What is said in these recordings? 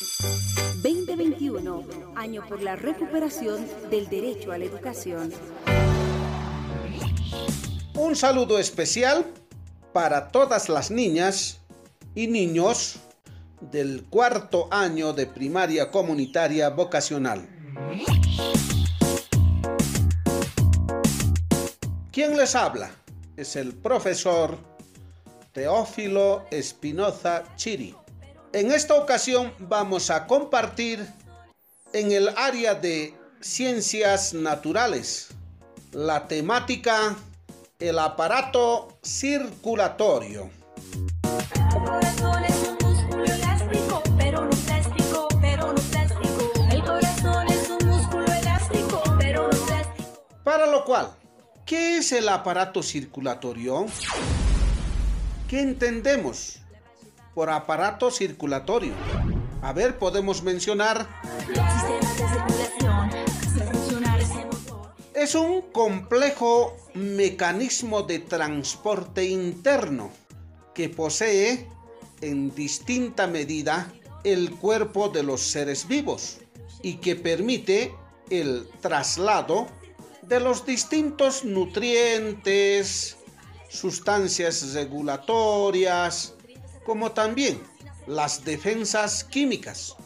2021, año por la recuperación del derecho a la educación. Un saludo especial para todas las niñas y niños del cuarto año de primaria comunitaria vocacional. ¿Quién les habla? Es el profesor Teófilo Espinoza Chiri. En esta ocasión vamos a compartir en el área de ciencias naturales la temática el aparato circulatorio. Para lo cual, ¿qué es el aparato circulatorio? ¿Qué entendemos por aparato circulatorio? A ver, podemos mencionar... Es un complejo mecanismo de transporte interno que posee en distinta medida el cuerpo de los seres vivos y que permite el traslado de los distintos nutrientes, sustancias regulatorias, como también las defensas químicas.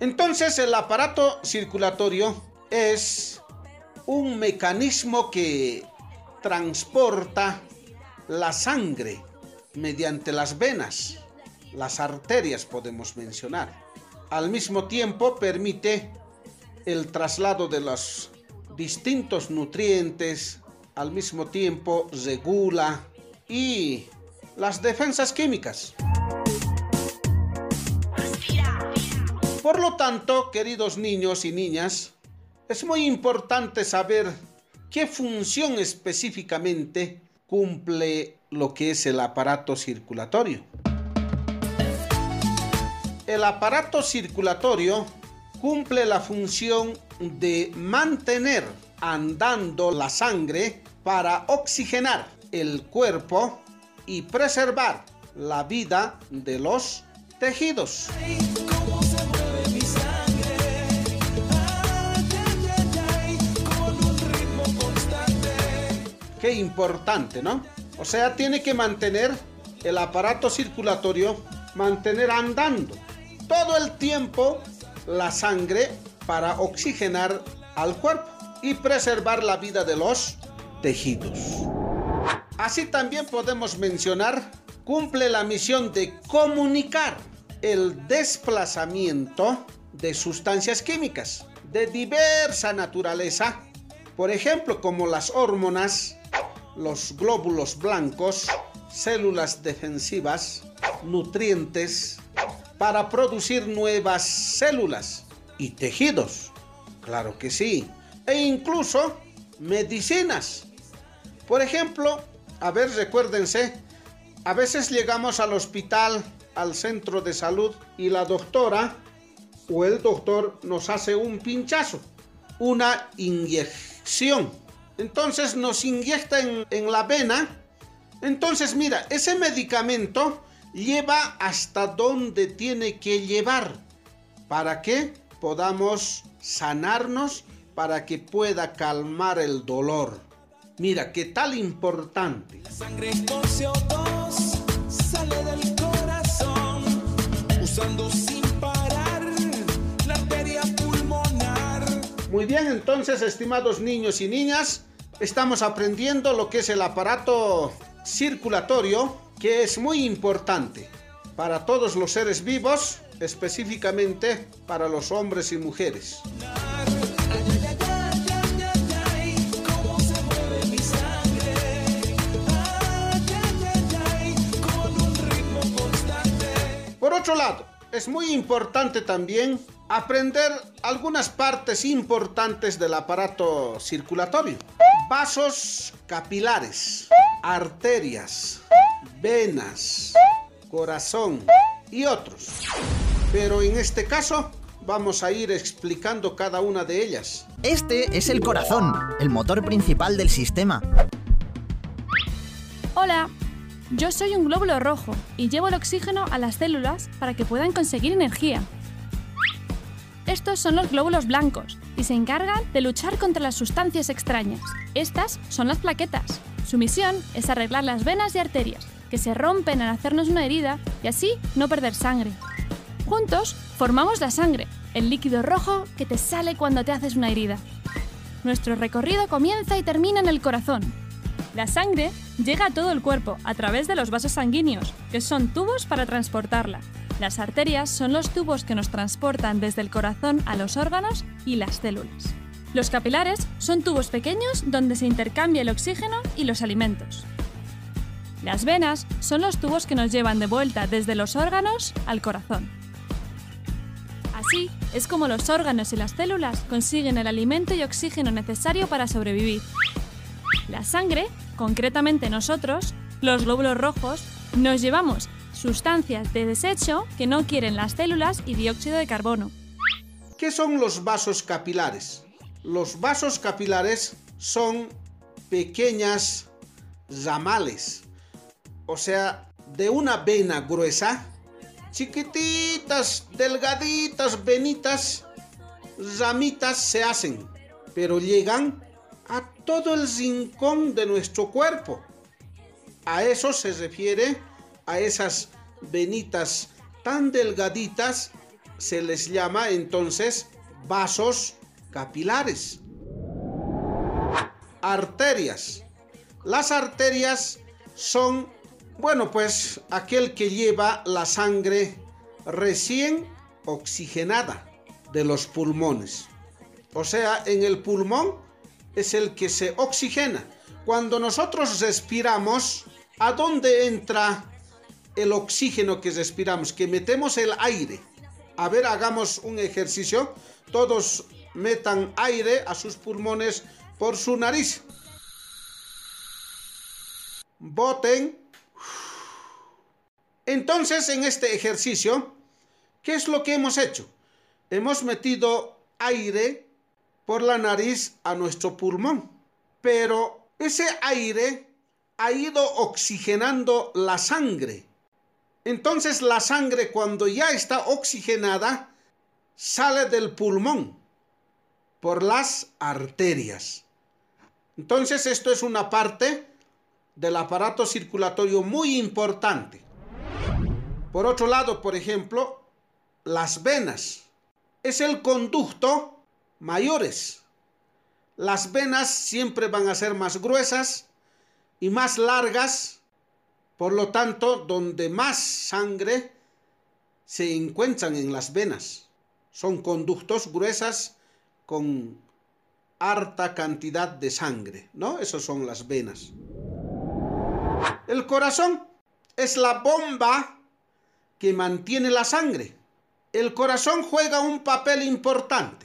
Entonces el aparato circulatorio es un mecanismo que transporta la sangre mediante las venas, las arterias podemos mencionar. Al mismo tiempo permite el traslado de los distintos nutrientes, al mismo tiempo regula y las defensas químicas. Por lo tanto, queridos niños y niñas, es muy importante saber qué función específicamente cumple lo que es el aparato circulatorio. El aparato circulatorio cumple la función de mantener andando la sangre para oxigenar el cuerpo y preservar la vida de los tejidos. Qué importante, ¿no? O sea, tiene que mantener el aparato circulatorio, mantener andando todo el tiempo la sangre para oxigenar al cuerpo y preservar la vida de los tejidos. Así también podemos mencionar, cumple la misión de comunicar el desplazamiento de sustancias químicas de diversa naturaleza, por ejemplo como las hormonas, los glóbulos blancos, células defensivas, nutrientes, para producir nuevas células y tejidos. Claro que sí. E incluso medicinas. Por ejemplo, a ver, recuérdense, a veces llegamos al hospital, al centro de salud y la doctora o el doctor nos hace un pinchazo, una inyección entonces nos inyecta en, la vena. Entonces mira, ese medicamento lleva hasta donde tiene que llevar para que podamos sanarnos, para que pueda calmar el dolor. Mira, qué tal importante. La sangre sale del corazón usando sin parar la arteria pulmonar. Muy bien, entonces, estimados niños y niñas, estamos aprendiendo lo que es el aparato circulatorio, que es muy importante para todos los seres vivos, específicamente para los hombres y mujeres. Otro lado, es muy importante también aprender algunas partes importantes del aparato circulatorio vasos capilares, arterias, venas, corazón y otros. Pero en este caso vamos a ir explicando cada una de ellas. Este es el corazón, el motor principal del sistema. Hola, Yo soy un glóbulo rojo y llevo el oxígeno a las células para que puedan conseguir energía. Estos son los glóbulos blancos y se encargan de luchar contra las sustancias extrañas. Estas son las plaquetas. Su misión es arreglar las venas y arterias, que se rompen al hacernos una herida y así no perder sangre. Juntos formamos la sangre, el líquido rojo que te sale cuando te haces una herida. Nuestro recorrido comienza y termina en el corazón. La sangre llega a todo el cuerpo a través de los vasos sanguíneos, que son tubos para transportarla. Las arterias son los tubos que nos transportan desde el corazón a los órganos y las células. Los capilares son tubos pequeños donde se intercambia el oxígeno y los alimentos. Las venas son los tubos que nos llevan de vuelta desde los órganos al corazón. Así es como los órganos y las células consiguen el alimento y oxígeno necesario para sobrevivir. La sangre, concretamente nosotros, los glóbulos rojos, nos llevamos sustancias de desecho que no quieren las células y dióxido de carbono. ¿Qué son los vasos capilares? Los vasos capilares son pequeñas ramales, o sea, de una vena gruesa, chiquititas, delgaditas, venitas, ramitas se hacen, pero llegan a todo el rincón de nuestro cuerpo. A eso se refiere a esas venitas tan delgaditas se les llama entonces vasos capilares. Arterias. Las arterias son, bueno, pues aquel que lleva la sangre recién oxigenada de los pulmones. O sea, en el pulmón es el que se oxigena. Cuando nosotros respiramos, ¿a dónde entra el oxígeno que respiramos, que metemos el aire. A ver, hagamos un ejercicio. Todos metan aire a sus pulmones por su nariz. Boten. Entonces, en este ejercicio, ¿qué es lo que hemos hecho? Hemos metido aire por la nariz a nuestro pulmón. Pero ese aire ha ido oxigenando la sangre entonces la sangre cuando ya está oxigenada sale del pulmón por las arterias. Entonces esto es una parte del aparato circulatorio muy importante. Por otro lado, por ejemplo, las venas. Es el conducto mayores. Las venas siempre van a ser más gruesas y más largas por lo tanto, donde más sangre se encuentran en las venas. Son conductos gruesas con harta cantidad de sangre, ¿no? Esas son las venas. El corazón es la bomba que mantiene la sangre. El corazón juega un papel importante.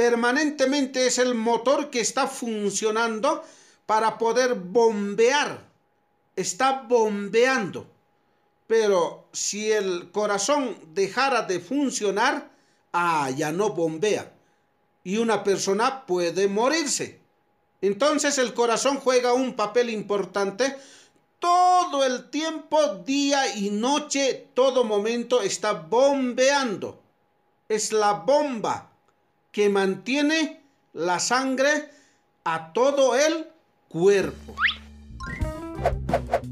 Permanentemente es el motor que está funcionando para poder bombear está bombeando. Pero si el corazón dejara de funcionar, ah, ya no bombea. Y una persona puede morirse. Entonces el corazón juega un papel importante. Todo el tiempo, día y noche, todo momento está bombeando. Es la bomba que mantiene la sangre a todo el cuerpo.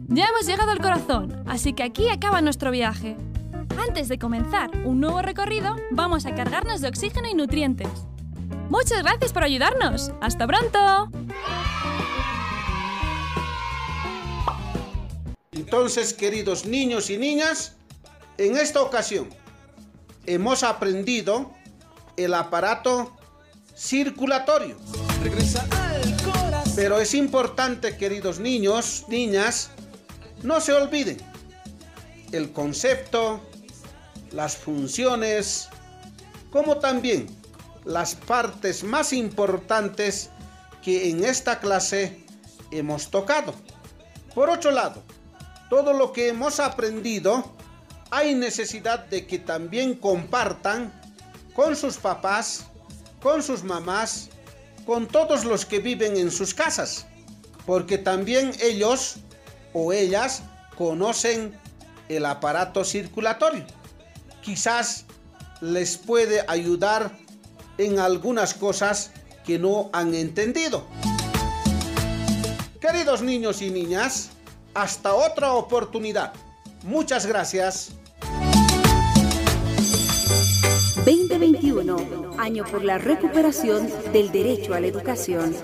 Ya hemos llegado al corazón, así que aquí acaba nuestro viaje. Antes de comenzar un nuevo recorrido, vamos a cargarnos de oxígeno y nutrientes. Muchas gracias por ayudarnos. ¡Hasta pronto! Entonces, queridos niños y niñas, en esta ocasión hemos aprendido el aparato circulatorio. Pero es importante, queridos niños, niñas, no se olviden el concepto, las funciones, como también las partes más importantes que en esta clase hemos tocado. Por otro lado, todo lo que hemos aprendido, hay necesidad de que también compartan con sus papás, con sus mamás, con todos los que viven en sus casas, porque también ellos o ellas conocen el aparato circulatorio. Quizás les puede ayudar en algunas cosas que no han entendido. Queridos niños y niñas, hasta otra oportunidad. Muchas gracias. 2021, año por la recuperación del derecho a la educación.